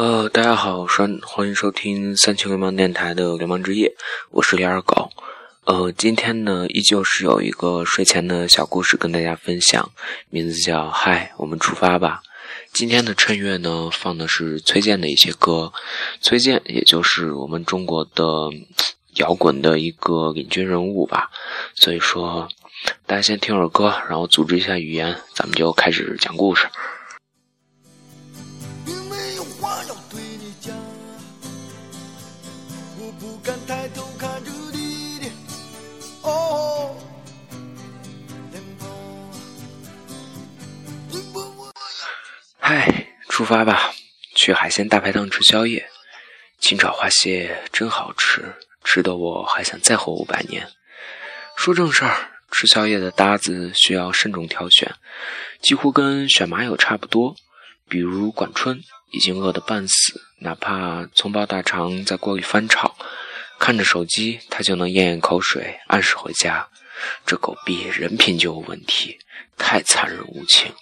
呃，大家好，欢欢迎收听三清流氓电台的流氓之夜，我是李二狗。呃，今天呢，依旧是有一个睡前的小故事跟大家分享，名字叫《嗨，我们出发吧》。今天的衬乐呢，放的是崔健的一些歌。崔健，也就是我们中国的摇滚的一个领军人物吧。所以说，大家先听会儿歌，然后组织一下语言，咱们就开始讲故事。出发吧，去海鲜大排档吃宵夜。清炒花蟹真好吃，吃的我还想再活五百年。说正事儿，吃宵夜的搭子需要慎重挑选，几乎跟选马友差不多。比如管春，已经饿得半死，哪怕葱爆大肠在锅里翻炒，看着手机他就能咽咽口水，按时回家。这狗逼人品就有问题，太残忍无情。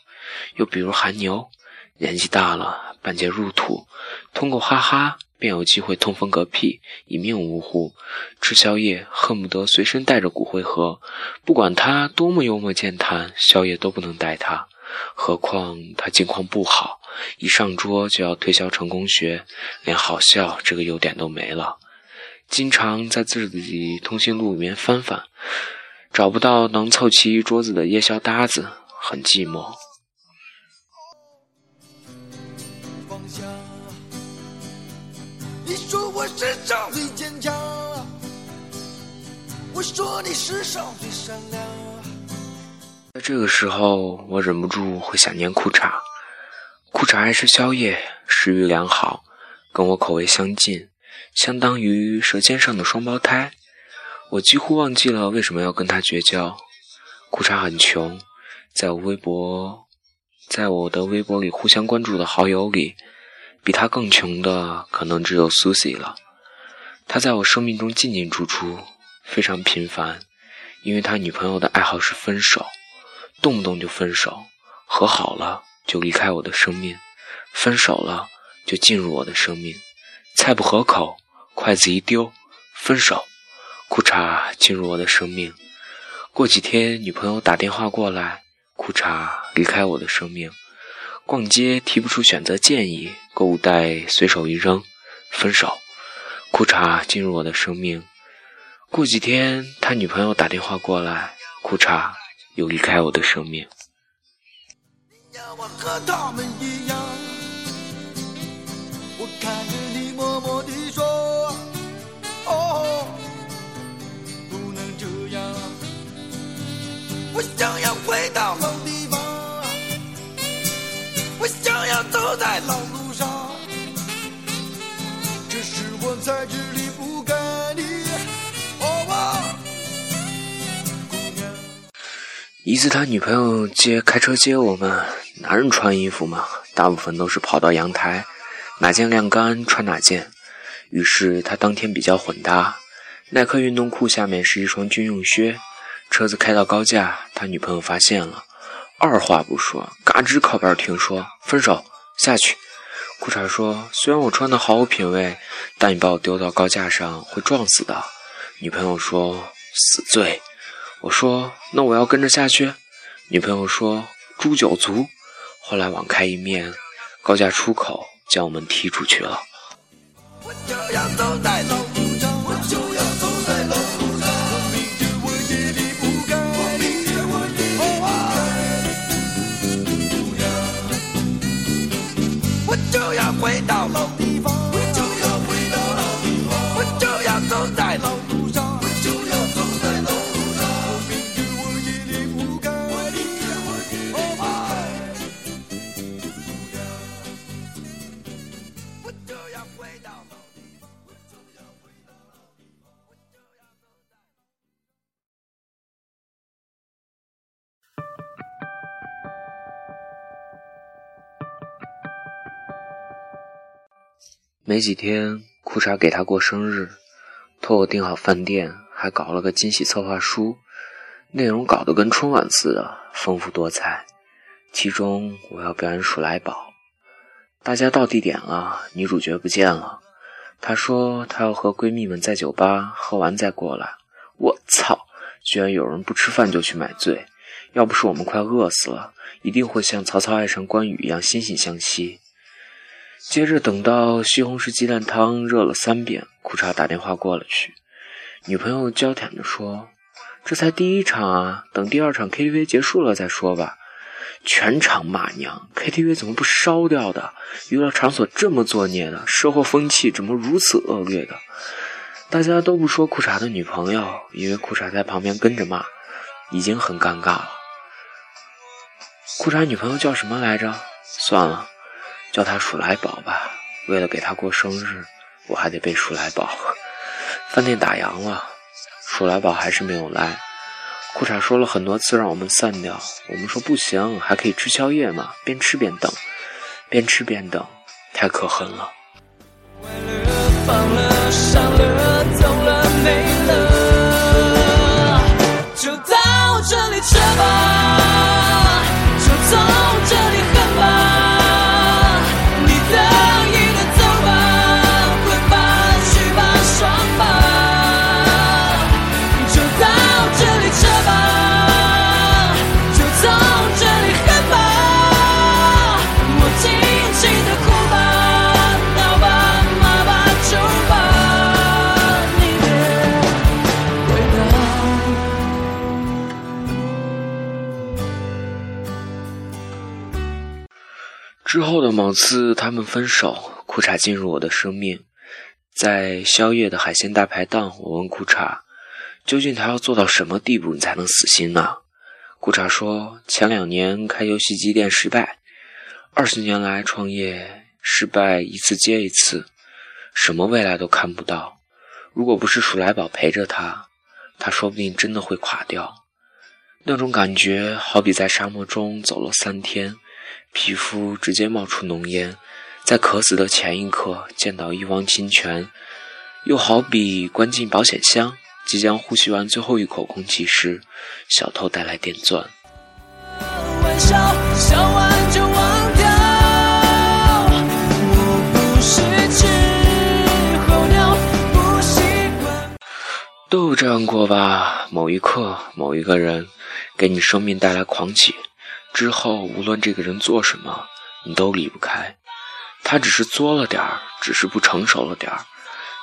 又比如韩牛。年纪大了，半截入土，通过哈哈便有机会通风嗝屁，一命呜呼。吃宵夜恨不得随身带着骨灰盒，不管他多么幽默健谈，宵夜都不能带他。何况他境况不好，一上桌就要推销成功学，连好笑这个优点都没了。经常在自己通讯录里面翻翻，找不到能凑齐一桌子的夜宵搭子，很寂寞。我说你世上最善良。在这个时候，我忍不住会想念裤衩。裤衩爱吃宵夜，食欲良好，跟我口味相近，相当于舌尖上的双胞胎。我几乎忘记了为什么要跟他绝交。裤衩很穷，在我微博，在我的微博里互相关注的好友里。比他更穷的可能只有苏西了。他在我生命中进进出出，非常频繁，因为他女朋友的爱好是分手，动不动就分手，和好了就离开我的生命，分手了就进入我的生命。菜不合口，筷子一丢，分手，裤衩进入我的生命。过几天女朋友打电话过来，裤衩离开我的生命。逛街提不出选择建议，购物袋随手一扔，分手。裤衩进入我的生命，过几天他女朋友打电话过来，裤衩又离开我的生命。我看着你默默地说，哦，不能这样，我想要回到老地方。我想要走在老路上，这是我在这一次，他女朋友接开车接我们，男人穿衣服嘛，大部分都是跑到阳台，哪件晾干穿哪件。于是他当天比较混搭，耐克运动裤下面是一双军用靴。车子开到高架，他女朋友发现了。二话不说，嘎吱靠边停，说分手下去。裤衩说：“虽然我穿的毫无品味，但你把我丢到高架上会撞死的。”女朋友说：“死罪。”我说：“那我要跟着下去。”女朋友说：“诛九族。”后来网开一面，高价出口将我们踢出去了。我就要走在没几天，裤衩给他过生日，托我订好饭店，还搞了个惊喜策划书，内容搞得跟春晚似的，丰富多彩。其中我要表演鼠来宝，大家到地点了，女主角不见了。她说她要和闺蜜们在酒吧喝完再过来。我操！居然有人不吃饭就去买醉，要不是我们快饿死了，一定会像曹操爱上关羽一样惺惺相惜。接着等到西红柿鸡蛋汤热了三遍，裤衩打电话过了去，女朋友娇嗲地说：“这才第一场啊，等第二场 KTV 结束了再说吧。”全场骂娘，KTV 怎么不烧掉的？娱乐场所这么作孽的，社会风气怎么如此恶劣的？大家都不说裤衩的女朋友，因为裤衩在旁边跟着骂，已经很尴尬了。裤衩女朋友叫什么来着？算了，叫他鼠来宝吧。为了给他过生日，我还得背鼠来宝。饭店打烊了，鼠来宝还是没有来。裤衩说了很多次让我们散掉，我们说不行，还可以吃宵夜嘛，边吃边等，边吃边等，太可恨了。某次，他们分手，裤衩进入我的生命。在宵夜的海鲜大排档，我问裤衩：“究竟他要做到什么地步，你才能死心呢？”裤衩说：“前两年开游戏机店失败，二十年来创业失败一次接一次，什么未来都看不到。如果不是鼠来宝陪着他，他说不定真的会垮掉。那种感觉，好比在沙漠中走了三天。”皮肤直接冒出浓烟，在渴死的前一刻见到一汪清泉，又好比关进保险箱，即将呼吸完最后一口空气时，小偷带来电钻。都这样过吧？某一刻，某一个人，给你生命带来狂喜。之后，无论这个人做什么，你都离不开。他只是作了点儿，只是不成熟了点儿，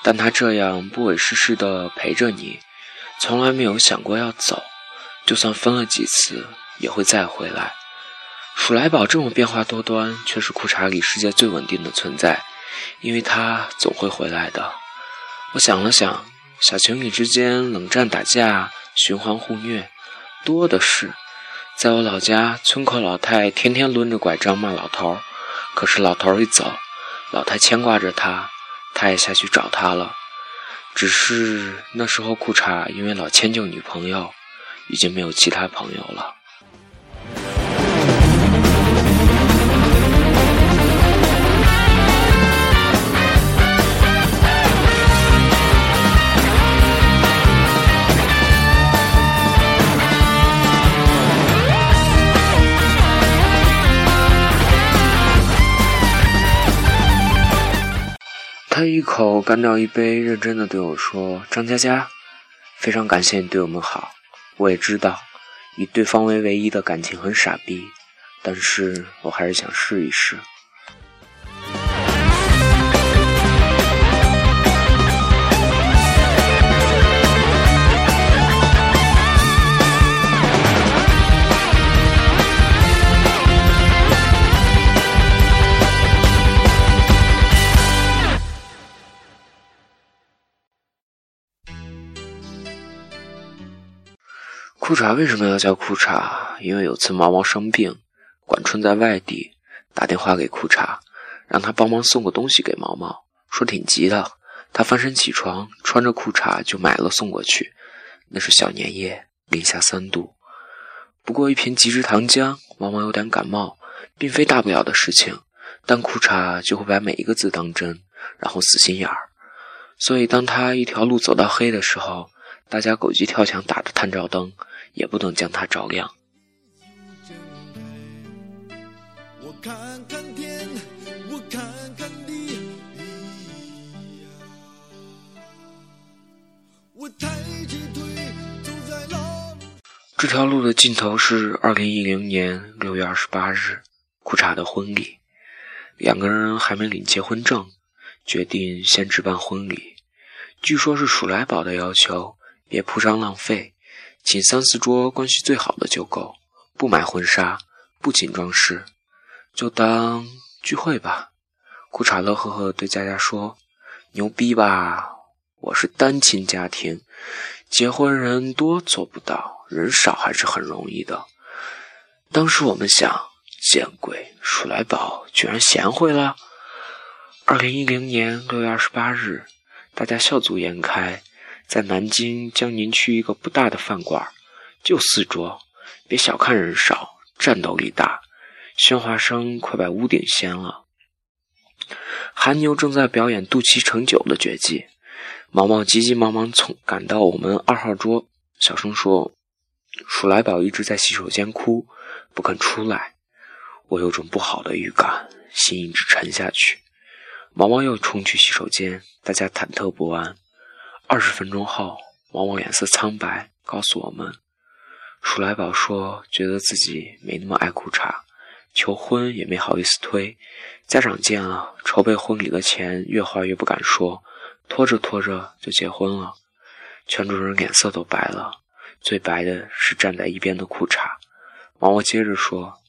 但他这样不委世事的陪着你，从来没有想过要走。就算分了几次，也会再回来。鼠来宝这么变化多端，却是裤衩里世界最稳定的存在，因为他总会回来的。我想了想，小情侣之间冷战打架、循环互虐，多的是。在我老家，村口老太天天抡着拐杖骂老头儿，可是老头儿一走，老太牵挂着他，他也下去找他了。只是那时候裤衩因为老迁就女朋友，已经没有其他朋友了。他一口干掉一杯，认真的对我说：“张佳佳，非常感谢你对我们好。我也知道，以对方为唯一的感情很傻逼，但是我还是想试一试。”裤衩为什么要叫裤衩？因为有次毛毛生病，管春在外地，打电话给裤衩，让他帮忙送个东西给毛毛，说挺急的。他翻身起床，穿着裤衩就买了送过去。那是小年夜，零下三度。不过一瓶极致糖浆，毛毛有点感冒，并非大不了的事情，但裤衩就会把每一个字当真，然后死心眼儿。所以当他一条路走到黑的时候，大家狗急跳墙，打着探照灯。也不能将它照亮。我看看天，我看看地，我抬起腿走在那。这条路的尽头是二零一零年六月二十八日，裤衩的婚礼。两个人还没领结婚证，决定先置办婚礼。据说是鼠来宝的要求，别铺张浪费。请三四桌关系最好的就够，不买婚纱，不请装饰，就当聚会吧。裤衩乐呵呵对佳佳说：“牛逼吧？我是单亲家庭，结婚人多做不到，人少还是很容易的。”当时我们想。见鬼！鼠来宝居然贤惠了。二零一零年六月二十八日，大家笑逐颜开，在南京江宁区一个不大的饭馆，就四桌，别小看人少，战斗力大，喧哗声快把屋顶掀了。韩牛正在表演肚脐成酒的绝技，毛毛急急忙忙从赶到我们二号桌，小声说：“鼠来宝一直在洗手间哭，不肯出来。”我有种不好的预感，心一直沉下去。毛毛又冲去洗手间，大家忐忑不安。二十分钟后，毛毛脸色苍白，告诉我们：鼠来宝说，觉得自己没那么爱裤衩，求婚也没好意思推。家长见了，筹备婚礼的钱越花越不敢说，拖着拖着就结婚了。全主任脸色都白了，最白的是站在一边的裤衩。毛毛接着说。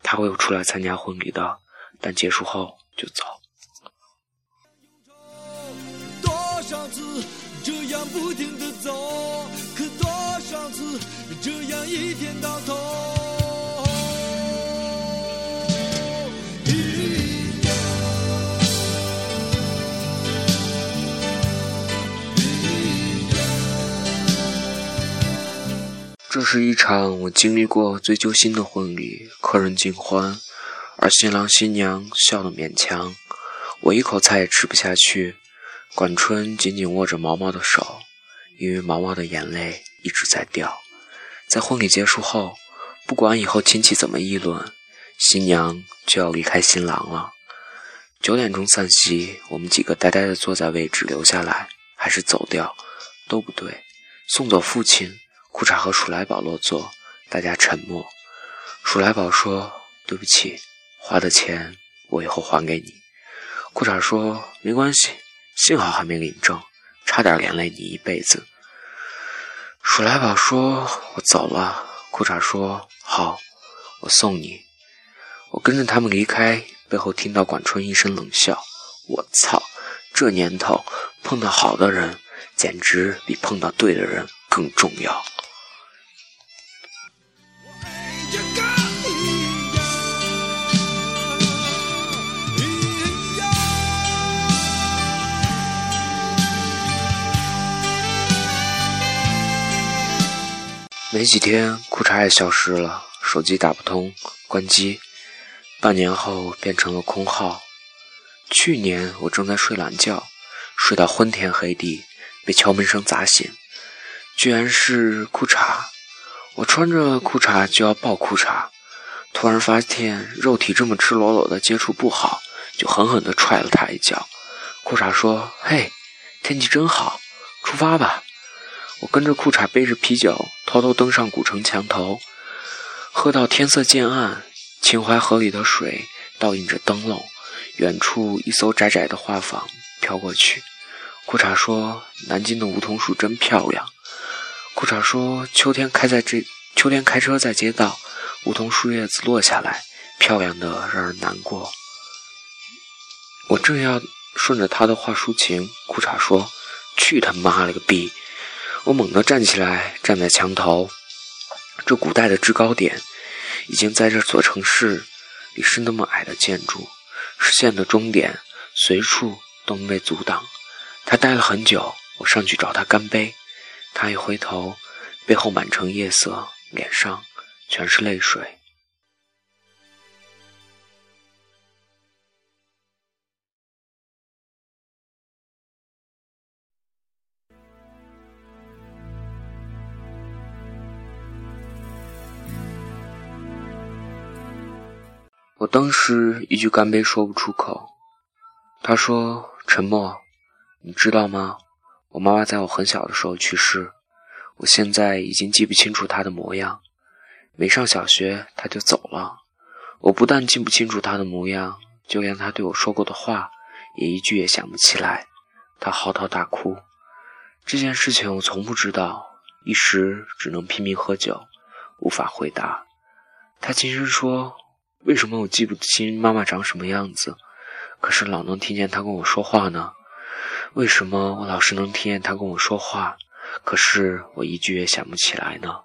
他会出来参加婚礼的，但结束后就走。不停的走，可多少次这样一天到头。这是一场我经历过最揪心的婚礼，客人尽欢，而新郎新娘笑得勉强，我一口菜也吃不下去。管春紧紧握着毛毛的手，因为毛毛的眼泪一直在掉。在婚礼结束后，不管以后亲戚怎么议论，新娘就要离开新郎了。九点钟散席，我们几个呆呆地坐在位置，留下来还是走掉，都不对。送走父亲。裤衩和鼠来宝落座，大家沉默。鼠来宝说：“对不起，花的钱我以后还给你。”裤衩说：“没关系，幸好还没领证，差点连累你一辈子。”鼠来宝说：“我走了。”裤衩说：“好，我送你。”我跟着他们离开，背后听到管春一声冷笑：“我操，这年头碰到好的人，简直比碰到对的人更重要。”没几天，裤衩也消失了，手机打不通，关机。半年后变成了空号。去年我正在睡懒觉，睡到昏天黑地，被敲门声砸醒，居然是裤衩。我穿着裤衩就要抱裤衩，突然发现肉体这么赤裸裸的接触不好，就狠狠地踹了他一脚。裤衩说：“嘿，天气真好，出发吧。”我跟着裤衩背着啤酒，偷偷登上古城墙头，喝到天色渐暗。秦淮河里的水倒映着灯笼，远处一艘窄窄的画舫飘过去。裤衩说：“南京的梧桐树真漂亮。”裤衩说：“秋天开在这，秋天开车在街道，梧桐树叶子落下来，漂亮的让人难过。”我正要顺着他的话抒情，裤衩说：“去他妈了个逼！”我猛地站起来，站在墙头。这古代的制高点，已经在这座城市里是那么矮的建筑，视线的终点随处都能被阻挡。他待了很久，我上去找他干杯。他一回头，背后满城夜色，脸上全是泪水。我当时一句干杯说不出口。他说：“沉默，你知道吗？我妈妈在我很小的时候去世，我现在已经记不清楚她的模样。没上小学她就走了，我不但记不清楚她的模样，就连她对我说过的话也一句也想不起来。他嚎啕大哭。这件事情我从不知道，一时只能拼命喝酒，无法回答。他轻声说：“为什么我记不清妈妈长什么样子，可是老能听见她跟我说话呢？为什么我老是能听见她跟我说话？”可是我一句也想不起来呢。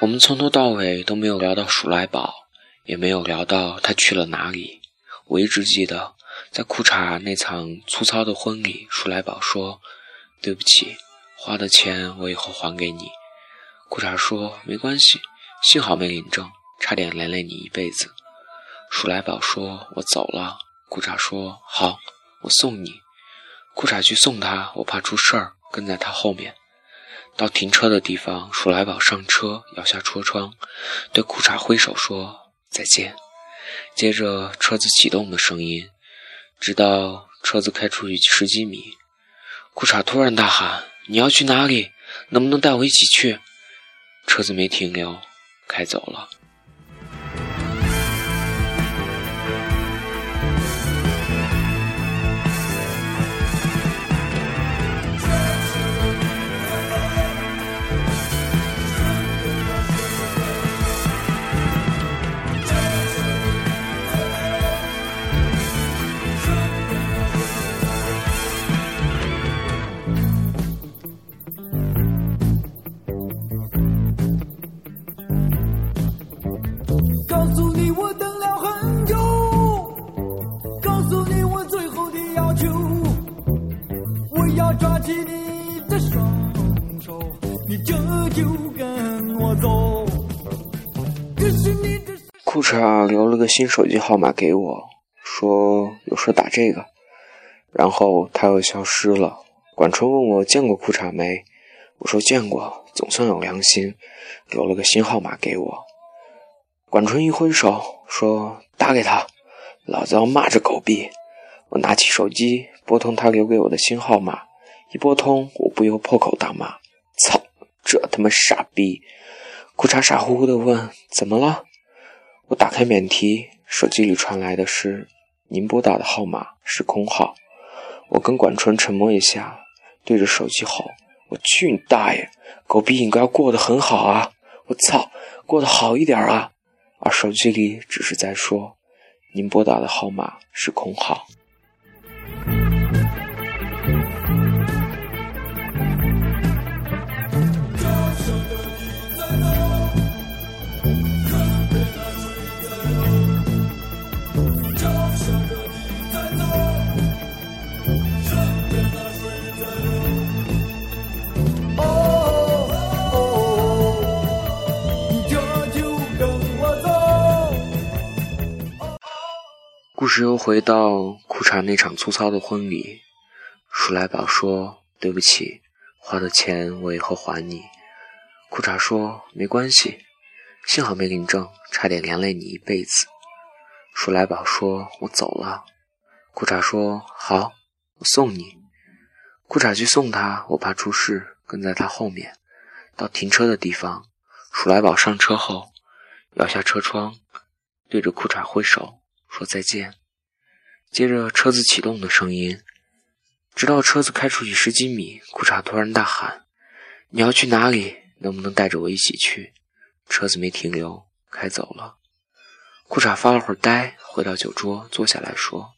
我们从头到尾都没有聊到鼠来宝，也没有聊到他去了哪里。我一直记得，在裤衩那场粗糙的婚礼，鼠来宝说：“对不起，花的钱我以后还给你。”裤衩说：“没关系，幸好没领证，差点连累你一辈子。”鼠来宝说：“我走了。”裤衩说：“好，我送你。”裤衩去送他，我怕出事儿，跟在他后面。到停车的地方，鼠来宝上车，摇下车窗，对裤衩挥手说：“再见。”接着车子启动的声音，直到车子开出去十几米，裤衩突然大喊：“你要去哪里？能不能带我一起去？”车子没停留，开走了。抓紧你的裤衩留了个新手机号码给我，说有事打这个，然后他又消失了。管春问我见过裤衩没，我说见过，总算有良心，留了个新号码给我。管春一挥手说打给他，老子要骂这狗逼。我拿起手机拨通他留给我的新号码，一拨通我不由破口大骂：操，这他妈傻逼！裤衩傻乎乎的问怎么了？我打开免提，手机里传来的是“您拨打的号码是空号”。我跟管春沉默一下，对着手机吼：“我去你大爷！狗逼应该过得很好啊！我操，过得好一点啊！”而手机里只是在说：“您拨打的号码是空号。”只有回到裤衩那场粗糙的婚礼。鼠来宝说：“对不起，花的钱我以后还你。”裤衩说：“没关系，幸好没领证，差点连累你一辈子。”鼠来宝说：“我走了。”裤衩说：“好，我送你。”裤衩去送他，我怕出事，跟在他后面。到停车的地方，鼠来宝上车后，摇下车窗，对着裤衩挥手。说再见。接着车子启动的声音，直到车子开出去十几米，裤衩突然大喊：“你要去哪里？能不能带着我一起去？”车子没停留，开走了。裤衩发了会儿呆，回到酒桌坐下来说：“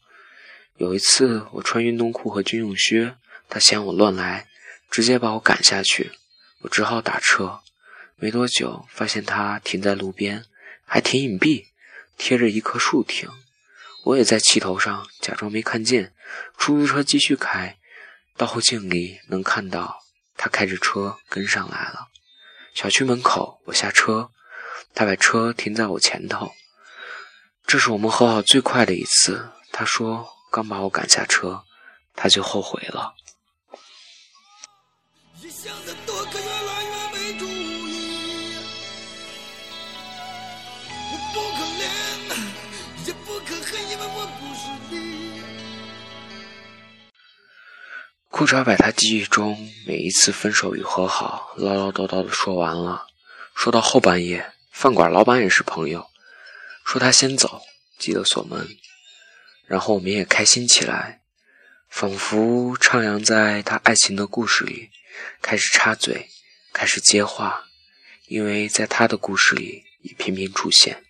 有一次我穿运动裤和军用靴，他嫌我乱来，直接把我赶下去，我只好打车。没多久，发现他停在路边，还挺隐蔽，贴着一棵树停。”我也在气头上，假装没看见。出租车继续开，倒后镜里能看到他开着车跟上来了。小区门口，我下车，他把车停在我前头。这是我们和好最快的一次。他说刚把我赶下车，他就后悔了。裤衩把他记忆中每一次分手与和好唠唠叨叨的说完了，说到后半夜，饭馆老板也是朋友，说他先走，记得锁门，然后我们也开心起来，仿佛徜徉在他爱情的故事里，开始插嘴，开始接话，因为在他的故事里也频频出现。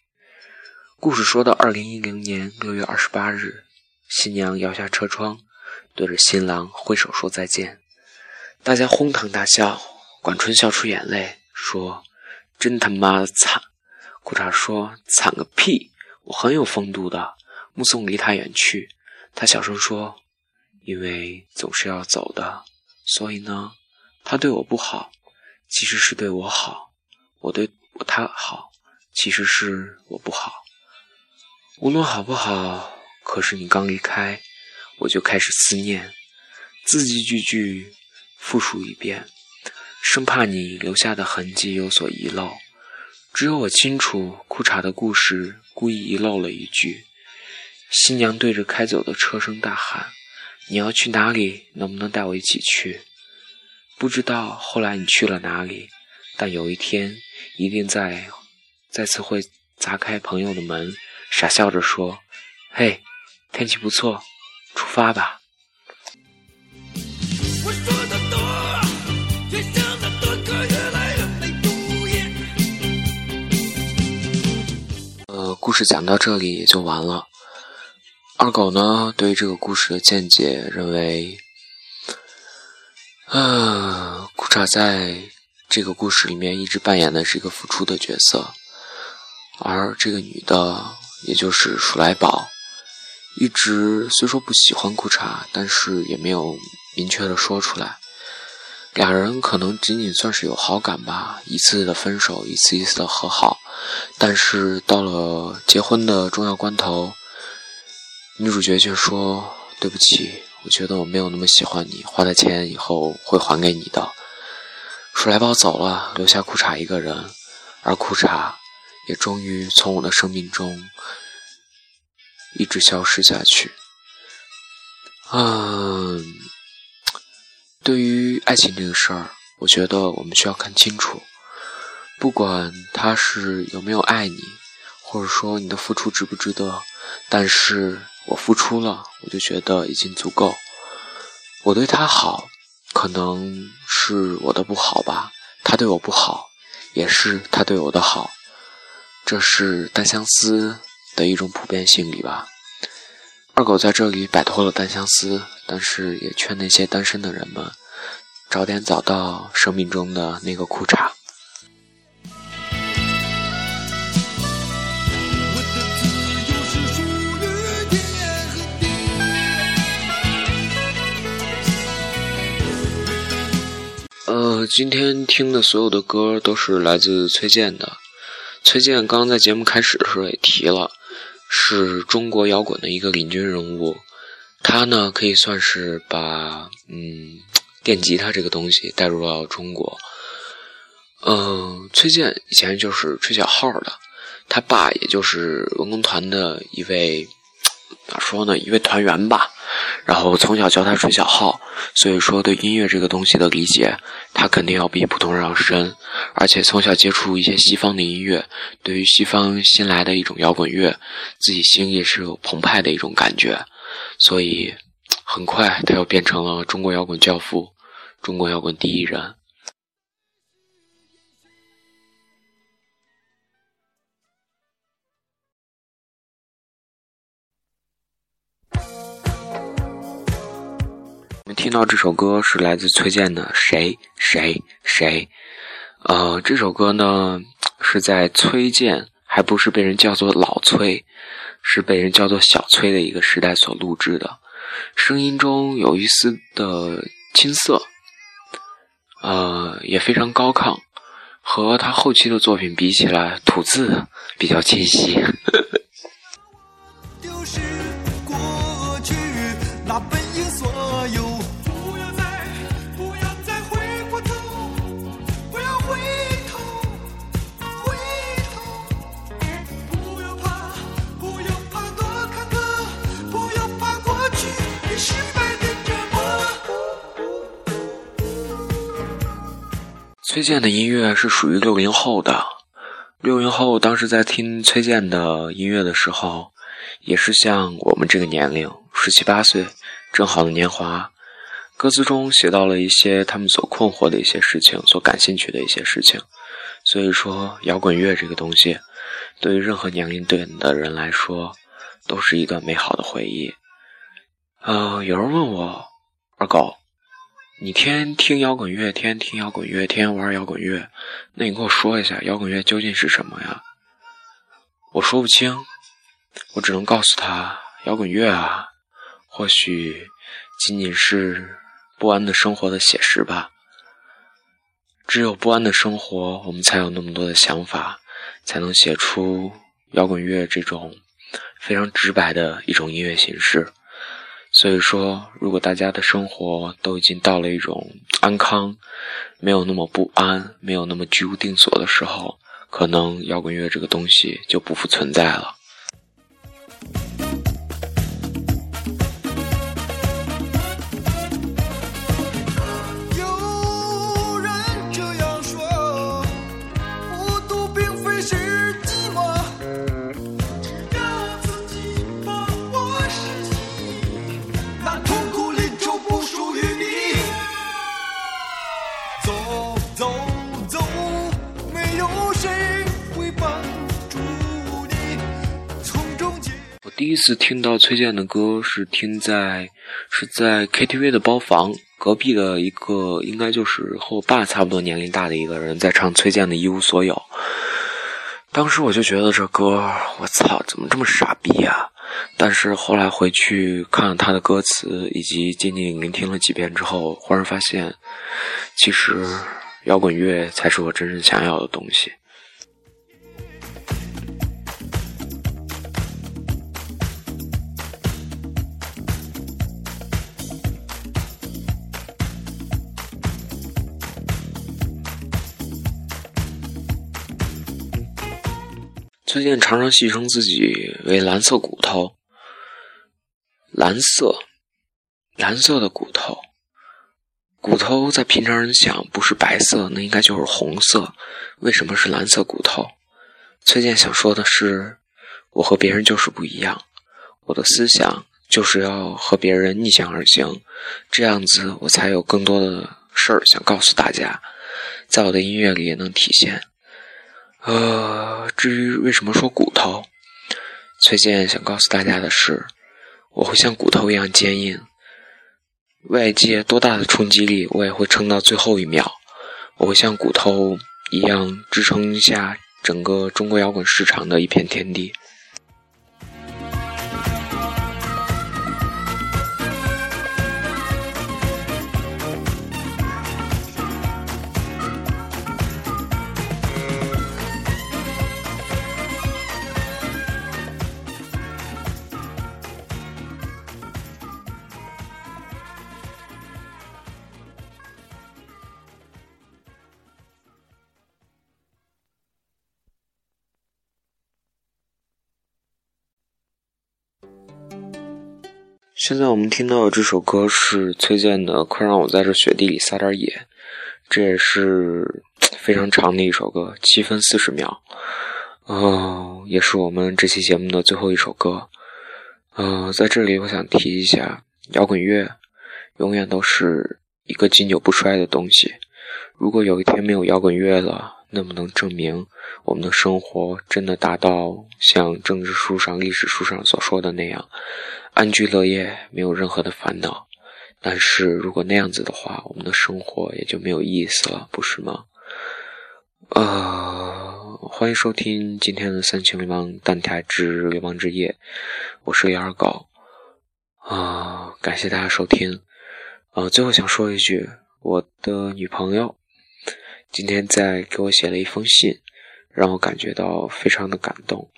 故事说到二零一零年六月二十八日，新娘摇下车窗。对着新郎挥手说再见，大家哄堂大笑。管春笑出眼泪，说：“真他妈的惨！”裤衩说：“惨个屁！我很有风度的。”目送离他远去，他小声说：“因为总是要走的，所以呢，他对我不好，其实是对我好；我对他好，其实是我不好。无论好不好，可是你刚离开。”我就开始思念，字字句句复述一遍，生怕你留下的痕迹有所遗漏。只有我清楚，裤衩的故事故意遗漏了一句。新娘对着开走的车声大喊：“你要去哪里？能不能带我一起去？”不知道后来你去了哪里，但有一天一定在再次会砸开朋友的门，傻笑着说：“嘿，天气不错。”出发吧。呃，故事讲到这里也就完了。二狗呢，对于这个故事的见解认为，啊，裤衩在这个故事里面一直扮演的是一个付出的角色，而这个女的，也就是鼠来宝。一直虽说不喜欢裤衩，但是也没有明确的说出来。俩人可能仅仅算是有好感吧，一次次的分手，一次一次的和好。但是到了结婚的重要关头，女主角却说：“对不起，我觉得我没有那么喜欢你，花的钱以后会还给你的。”鼠来宝走了，留下裤衩一个人，而裤衩也终于从我的生命中。一直消失下去。嗯，对于爱情这个事儿，我觉得我们需要看清楚，不管他是有没有爱你，或者说你的付出值不值得，但是我付出了，我就觉得已经足够。我对他好，可能是我的不好吧；他对我不好，也是他对我的好。这是单相思。的一种普遍心理吧。二狗在这里摆脱了单相思，但是也劝那些单身的人们早点找到生命中的那个裤衩。呃，今天听的所有的歌都是来自崔健的。崔健刚刚在节目开始的时候也提了。是中国摇滚的一个领军人物，他呢可以算是把嗯电吉他这个东西带入了中国。嗯，崔健以前就是吹小号的，他爸也就是文工团的一位，咋说呢，一位团员吧。然后从小教他吹小号，所以说对音乐这个东西的理解，他肯定要比普通人要深。而且从小接触一些西方的音乐，对于西方新来的一种摇滚乐，自己心里是有澎湃的一种感觉。所以很快他又变成了中国摇滚教父，中国摇滚第一人。听到这首歌是来自崔健的《谁谁谁》，呃，这首歌呢是在崔健还不是被人叫做老崔，是被人叫做小崔的一个时代所录制的，声音中有一丝的青涩，呃，也非常高亢，和他后期的作品比起来，吐字比较清晰。呵呵崔健的音乐是属于六零后的，六零后当时在听崔健的音乐的时候，也是像我们这个年龄，十七八岁，正好的年华。歌词中写到了一些他们所困惑的一些事情，所感兴趣的一些事情。所以说，摇滚乐这个东西，对于任何年龄段的人来说，都是一段美好的回忆。呃，有人问我，二狗，你天天听摇滚乐，天天听摇滚乐，天天玩摇滚乐，那你跟我说一下，摇滚乐究竟是什么呀？我说不清，我只能告诉他，摇滚乐啊，或许仅仅是。不安的生活的写实吧。只有不安的生活，我们才有那么多的想法，才能写出摇滚乐这种非常直白的一种音乐形式。所以说，如果大家的生活都已经到了一种安康，没有那么不安，没有那么居无定所的时候，可能摇滚乐这个东西就不复存在了。第一次听到崔健的歌是听在是在 KTV 的包房隔壁的一个，应该就是和我爸差不多年龄大的一个人在唱崔健的《一无所有》。当时我就觉得这歌，我操，怎么这么傻逼呀？但是后来回去看了他的歌词，以及静静聆听了几遍之后，忽然发现，其实摇滚乐才是我真正想要的东西。崔健常常戏称自己为“蓝色骨头”，蓝色，蓝色的骨头，骨头在平常人想不是白色，那应该就是红色。为什么是蓝色骨头？崔健想说的是，我和别人就是不一样，我的思想就是要和别人逆向而行，这样子我才有更多的事儿想告诉大家，在我的音乐里也能体现。呃，至于为什么说骨头，崔健想告诉大家的是，我会像骨头一样坚硬，外界多大的冲击力，我也会撑到最后一秒。我会像骨头一样支撑下整个中国摇滚市场的一片天地。现在我们听到的这首歌是崔健的《快让我在这雪地里撒点野》，这也是非常长的一首歌，七分四十秒，哦，也是我们这期节目的最后一首歌。嗯，在这里我想提一下，摇滚乐永远都是一个经久不衰的东西。如果有一天没有摇滚乐了，那么能证明我们的生活真的达到像政治书上、历史书上所说的那样。安居乐业，没有任何的烦恼。但是如果那样子的话，我们的生活也就没有意思了，不是吗？呃，欢迎收听今天的三清流氓电台之流氓之夜，我是李二狗。啊，感谢大家收听。呃，最后想说一句，我的女朋友今天在给我写了一封信，让我感觉到非常的感动。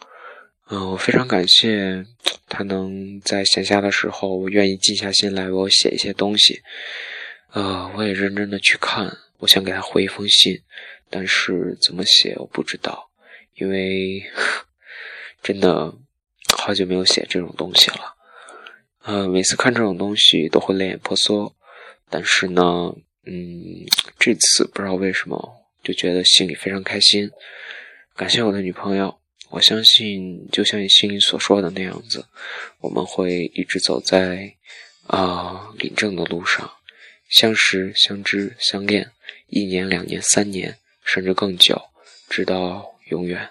嗯，我非常感谢他能在闲暇的时候愿意静下心来为我写一些东西。呃，我也认真的去看，我想给他回一封信，但是怎么写我不知道，因为 真的好久没有写这种东西了。呃，每次看这种东西都会泪眼婆娑，但是呢，嗯，这次不知道为什么就觉得心里非常开心。感谢我的女朋友，我相信就像你心里所说的那样子，我们会一直走在啊领证的路上，相识、相知、相恋，一年、两年、三年，甚至更久，直到永远。